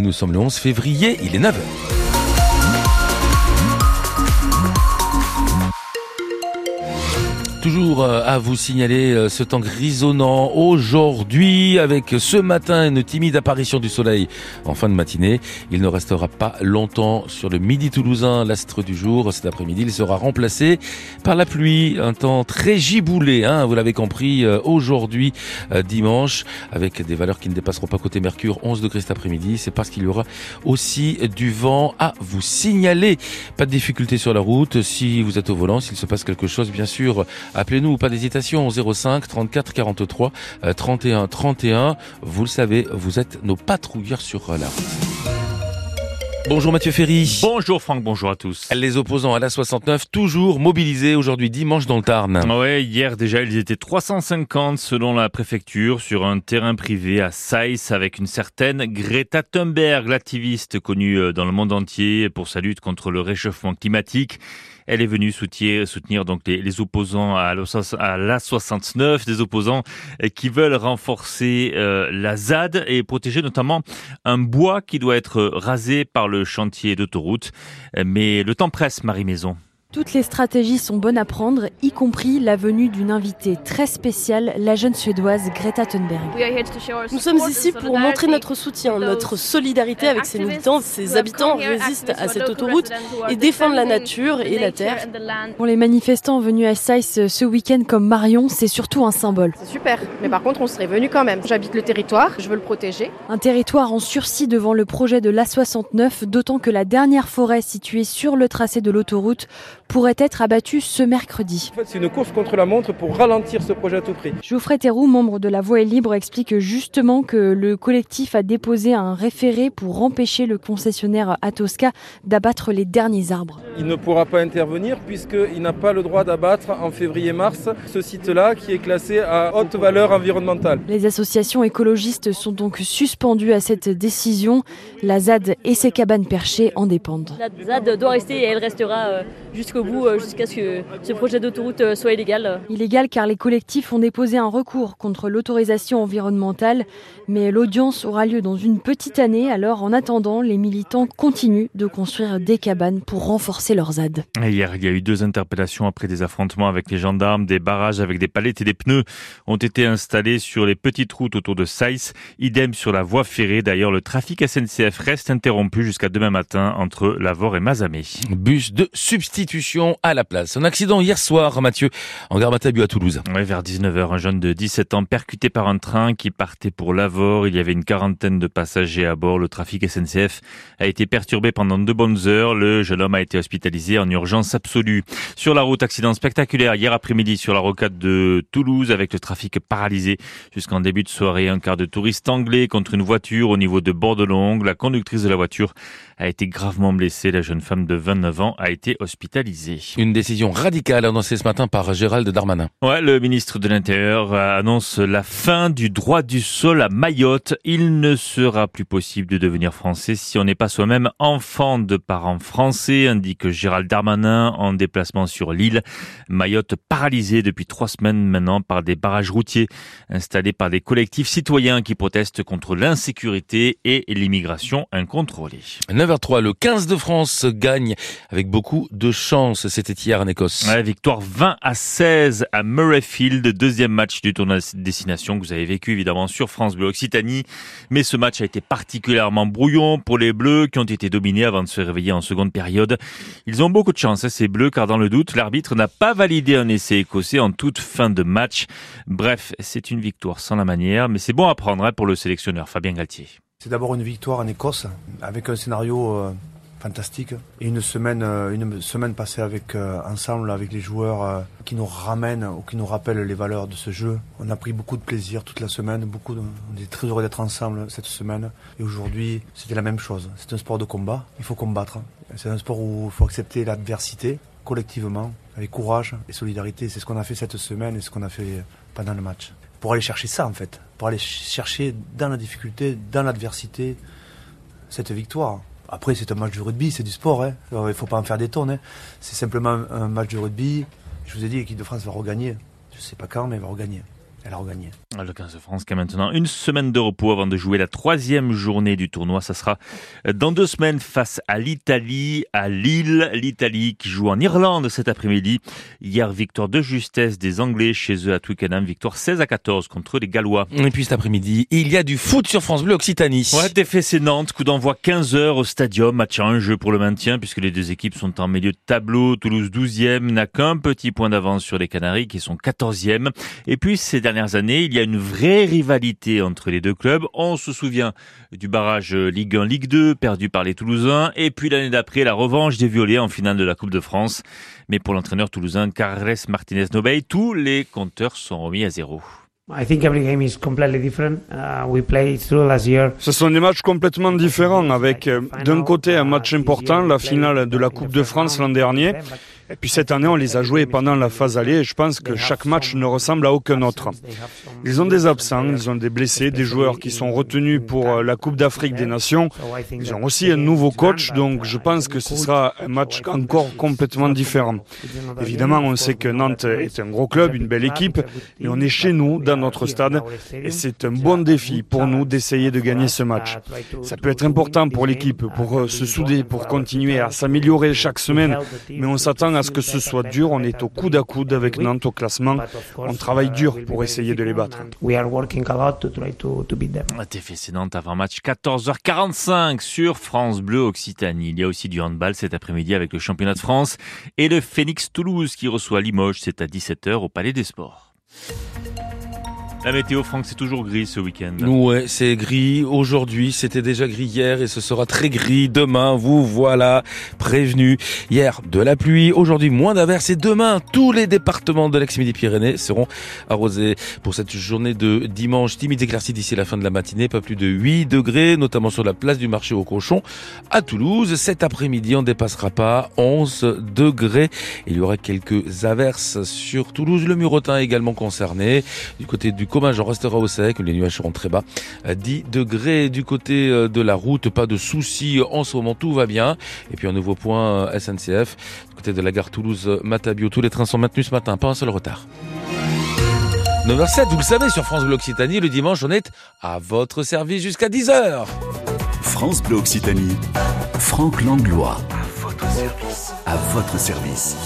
nous sommes le 11 février, il est 9h. Toujours euh, à vous signaler euh, ce temps grisonnant aujourd'hui avec ce matin une timide apparition du soleil en fin de matinée. Il ne restera pas longtemps sur le midi toulousain, l'astre du jour. Cet après-midi, il sera remplacé par la pluie. Un temps très giboulé, hein, vous l'avez compris, euh, aujourd'hui, dimanche, avec des valeurs qui ne dépasseront pas côté Mercure, 11 degrés cet après-midi. C'est parce qu'il y aura aussi du vent à vous signaler. Pas de difficulté sur la route. Si vous êtes au volant, s'il se passe quelque chose, bien sûr, Appelez-nous, pas d'hésitation, 05 34 43 31 31. Vous le savez, vous êtes nos patrouilleurs sur la route. Bonjour Mathieu Ferry. Bonjour Franck, bonjour à tous. Les opposants à la 69 toujours mobilisés aujourd'hui dimanche dans le Tarn. Ouais, hier déjà ils étaient 350 selon la préfecture sur un terrain privé à Saïs avec une certaine Greta Thunberg, l'activiste connue euh, dans le monde entier pour sa lutte contre le réchauffement climatique. Elle est venue soutenir, soutenir donc les, opposants à la 69, des opposants qui veulent renforcer euh, la ZAD et protéger notamment un bois qui doit être rasé par le chantier d'autoroute. Mais le temps presse, Marie Maison. Toutes les stratégies sont bonnes à prendre, y compris la venue d'une invitée très spéciale, la jeune Suédoise Greta Thunberg. Nous sommes ici pour montrer notre soutien, notre solidarité avec ces militants. Ces habitants résistent à cette autoroute et défendent la nature et la terre. Pour les manifestants venus à Saïs ce week-end comme Marion, c'est surtout un symbole. C'est super, mais par contre on serait venu quand même. J'habite le territoire, je veux le protéger. Un territoire en sursis devant le projet de l'A69, d'autant que la dernière forêt située sur le tracé de l'autoroute pourrait être abattu ce mercredi. En fait, c'est une course contre la montre pour ralentir ce projet à tout prix. Geoffrey Théroux, membre de La Voix est libre, explique justement que le collectif a déposé un référé pour empêcher le concessionnaire Atosca d'abattre les derniers arbres. Il ne pourra pas intervenir puisqu'il n'a pas le droit d'abattre en février-mars ce site-là qui est classé à haute valeur environnementale. Les associations écologistes sont donc suspendues à cette décision. La ZAD et ses cabanes perchées en dépendent. La ZAD doit rester et elle restera euh, jusqu'au bout euh, jusqu'à ce que ce projet d'autoroute euh, soit illégal. Illégal car les collectifs ont déposé un recours contre l'autorisation environnementale, mais l'audience aura lieu dans une petite année. Alors en attendant, les militants continuent de construire des cabanes pour renforcer leurs ZAD. Hier, il y a eu deux interpellations après des affrontements avec les gendarmes. Des barrages avec des palettes et des pneus ont été installés sur les petites routes autour de Saïs. Idem sur la voie ferrée. D'ailleurs, le trafic SNCF reste interrompu jusqu'à demain matin entre Lavore et Mazamé. Bus de substitution à la place. Un accident hier soir, Mathieu, en gare Matabu à Toulouse. Oui, vers 19h, un jeune de 17 ans percuté par un train qui partait pour Lavore. Il y avait une quarantaine de passagers à bord. Le trafic SNCF a été perturbé pendant deux bonnes heures. Le jeune homme a été hospitalisé en urgence absolue. Sur la route, accident spectaculaire hier après-midi sur la rocade de Toulouse avec le trafic paralysé jusqu'en début de soirée. Un quart de touristes anglais contre une voiture au niveau de Bordelongue. La conductrice de la voiture a été gravement blessée. La jeune femme de 29 ans a été hospitalisée. Une décision radicale annoncée ce matin par Gérald Darmanin. Ouais, le ministre de l'Intérieur annonce la fin du droit du sol à Mayotte. Il ne sera plus possible de devenir français si on n'est pas soi-même enfant de parents français, indique Gérald Darmanin en déplacement sur l'île. Mayotte paralysée depuis trois semaines maintenant par des barrages routiers installés par des collectifs citoyens qui protestent contre l'insécurité et l'immigration incontrôlée. 9h03, le 15 de France gagne avec beaucoup de chance c'était hier en Écosse. victoire 20 à 16 à Murrayfield, deuxième match du tournoi destination que vous avez vécu évidemment sur France Bleu Occitanie. Mais ce match a été particulièrement brouillon pour les Bleus qui ont été dominés avant de se réveiller en seconde période. Ils ont beaucoup de chance, hein, ces Bleus, car dans le doute, l'arbitre n'a pas validé un essai écossais en toute fin de match. Bref, c'est une victoire sans la manière, mais c'est bon à prendre hein, pour le sélectionneur Fabien Galtier. C'est d'abord une victoire en Écosse avec un scénario euh, fantastique. Et une semaine, euh, une semaine passée avec euh, ensemble avec les joueurs euh, qui nous ramènent ou qui nous rappellent les valeurs de ce jeu. On a pris beaucoup de plaisir toute la semaine. Beaucoup, on est très heureux d'être ensemble cette semaine. Et aujourd'hui, c'était la même chose. C'est un sport de combat. Il faut combattre. C'est un sport où il faut accepter l'adversité collectivement, avec courage et solidarité. C'est ce qu'on a fait cette semaine et ce qu'on a fait pendant le match. Pour aller chercher ça en fait, pour aller chercher dans la difficulté, dans l'adversité, cette victoire. Après, c'est un match de rugby, c'est du sport. Hein. il ne faut pas en faire des tonnes. Hein. C'est simplement un match de rugby. Je vous ai dit, l'équipe de France va regagner. Je ne sais pas quand, mais elle va regagner. Elle a regagné. Le 15 de France qui a maintenant une semaine de repos avant de jouer la troisième journée du tournoi. Ça sera dans deux semaines face à l'Italie, à Lille. L'Italie qui joue en Irlande cet après-midi. Hier, victoire de justesse des Anglais chez eux à Twickenham. Victoire 16 à 14 contre les Gallois. Et puis cet après-midi, il y a du foot sur France Bleu Occitanie. Ouais, TFC Nantes, coup d'envoi 15h au stadium. Match à un jeu pour le maintien puisque les deux équipes sont en milieu de tableau. Toulouse 12e n'a qu'un petit point d'avance sur les Canaries qui sont 14e. Et puis ces dernières années, il y a une vraie rivalité entre les deux clubs. On se souvient du barrage Ligue 1, Ligue 2, perdu par les Toulousains, et puis l'année d'après, la revanche des Violets en finale de la Coupe de France. Mais pour l'entraîneur toulousain Carles Martinez-Nobey, tous les compteurs sont remis à zéro. Ce sont des matchs complètement différents, avec euh, d'un côté un match important, la finale de la Coupe de France l'an dernier, et puis cette année, on les a joués pendant la phase allée et je pense que chaque match ne ressemble à aucun autre. Ils ont des absents, ils ont des blessés, des joueurs qui sont retenus pour euh, la Coupe d'Afrique des Nations. Ils ont aussi un nouveau coach, donc je pense que ce sera un match encore complètement différent. Évidemment, on sait que Nantes est un gros club, une belle équipe, mais on est chez nous, dans notre stade, et c'est un bon défi pour nous d'essayer de gagner ce match. Ça peut être important pour l'équipe, pour euh, se souder, pour continuer à s'améliorer chaque semaine, mais on s'attend à ce que ce soit dur. On est au coude à coude avec Nantes au classement. On travaille dur pour essayer de les battre. TFC Nantes avant match 14h45 sur France Bleu Occitanie. Il y a aussi du handball cet après-midi avec le championnat de France et le Phoenix Toulouse qui reçoit Limoges. C'est à 17h au Palais des Sports. La météo, Franck, c'est toujours gris ce week-end. Ouais, c'est gris. Aujourd'hui, c'était déjà gris hier et ce sera très gris demain. Vous voilà prévenus. Hier, de la pluie. Aujourd'hui, moins d'averses. Et demain, tous les départements de l'ex-Midi-Pyrénées seront arrosés pour cette journée de dimanche. Timide éclaircie d'ici la fin de la matinée. Pas plus de 8 degrés, notamment sur la place du marché au cochon à Toulouse. Cet après-midi, on ne dépassera pas 11 degrés. Il y aura quelques averses sur Toulouse. Le Murotin également concerné. Du côté du Comminges, on restera au sec, les nuages seront très bas. 10 degrés du côté euh, de la route, pas de soucis en ce moment, tout va bien. Et puis un nouveau point euh, SNCF, du côté de la gare Toulouse-Matabio, tous les trains sont maintenus ce matin, pas un seul retard. 9h07, vous le savez, sur France Bleu Occitanie, le dimanche, on est à votre service jusqu'à 10h. France Bleu Occitanie, Franck Langlois. À votre service. À votre service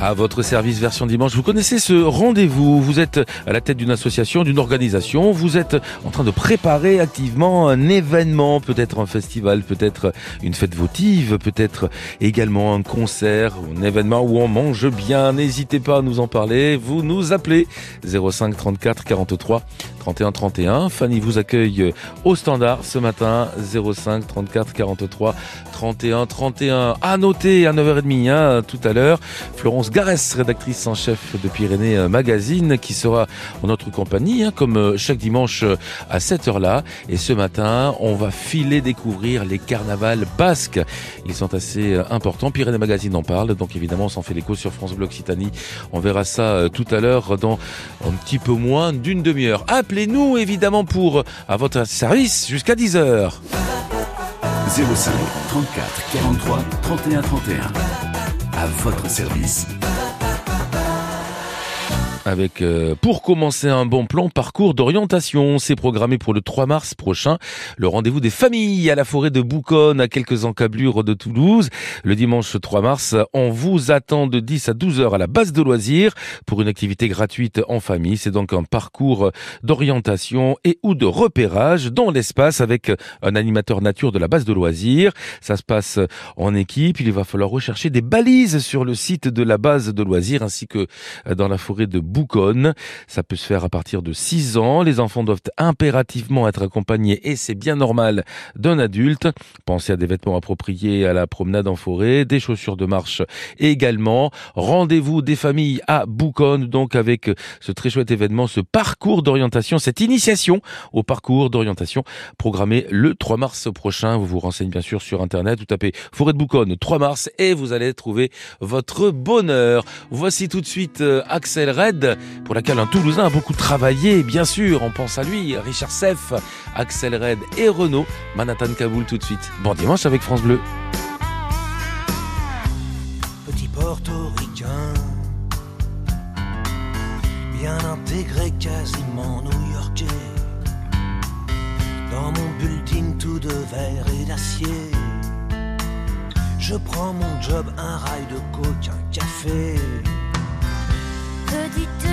à votre service version dimanche. Vous connaissez ce rendez-vous. Vous êtes à la tête d'une association, d'une organisation. Vous êtes en train de préparer activement un événement, peut-être un festival, peut-être une fête votive, peut-être également un concert, un événement où on mange bien. N'hésitez pas à nous en parler. Vous nous appelez 05 34 43 31 31. Fanny vous accueille au standard ce matin 05 34 43 31 31. À noter à 9h30 hein, tout à l'heure, Florence Garès, rédactrice en chef de Pyrénées Magazine, qui sera en notre compagnie, hein, comme euh, chaque dimanche euh, à cette heure-là. Et ce matin, on va filer découvrir les carnavals basques. Ils sont assez euh, importants. Pyrénées Magazine en parle, donc évidemment, on s'en fait l'écho sur France Bleu Occitanie. On verra ça tout à l'heure dans un petit peu moins d'une demi-heure. Appelez-nous évidemment pour à votre service jusqu'à 10h. 05 34 43 31 31. À votre service avec euh, pour commencer un bon plan parcours d'orientation. C'est programmé pour le 3 mars prochain. Le rendez-vous des familles à la forêt de Bouconne, à quelques encablures de Toulouse. Le dimanche 3 mars, on vous attend de 10 à 12 heures à la base de loisirs pour une activité gratuite en famille. C'est donc un parcours d'orientation et ou de repérage dans l'espace avec un animateur nature de la base de loisirs. Ça se passe en équipe. Il va falloir rechercher des balises sur le site de la base de loisirs ainsi que dans la forêt de Bouconne. Ça peut se faire à partir de 6 ans. Les enfants doivent impérativement être accompagnés et c'est bien normal d'un adulte. Pensez à des vêtements appropriés à la promenade en forêt, des chaussures de marche également. Rendez-vous des familles à Bouconne donc avec ce très chouette événement, ce parcours d'orientation, cette initiation au parcours d'orientation programmé le 3 mars prochain. Vous vous renseignez bien sûr sur internet, vous tapez Forêt de Bouconne 3 mars et vous allez trouver votre bonheur. Voici tout de suite euh, Axel Red pour laquelle un Toulousain a beaucoup travaillé, bien sûr. On pense à lui, Richard Seff, Axel Red et Renault. Manhattan Kaboul tout de suite. Bon dimanche avec France Bleu. Petit portoricain, bien intégré, quasiment new-yorkais. Dans mon building tout de verre et d'acier. Je prends mon job, un rail de coke, un café petite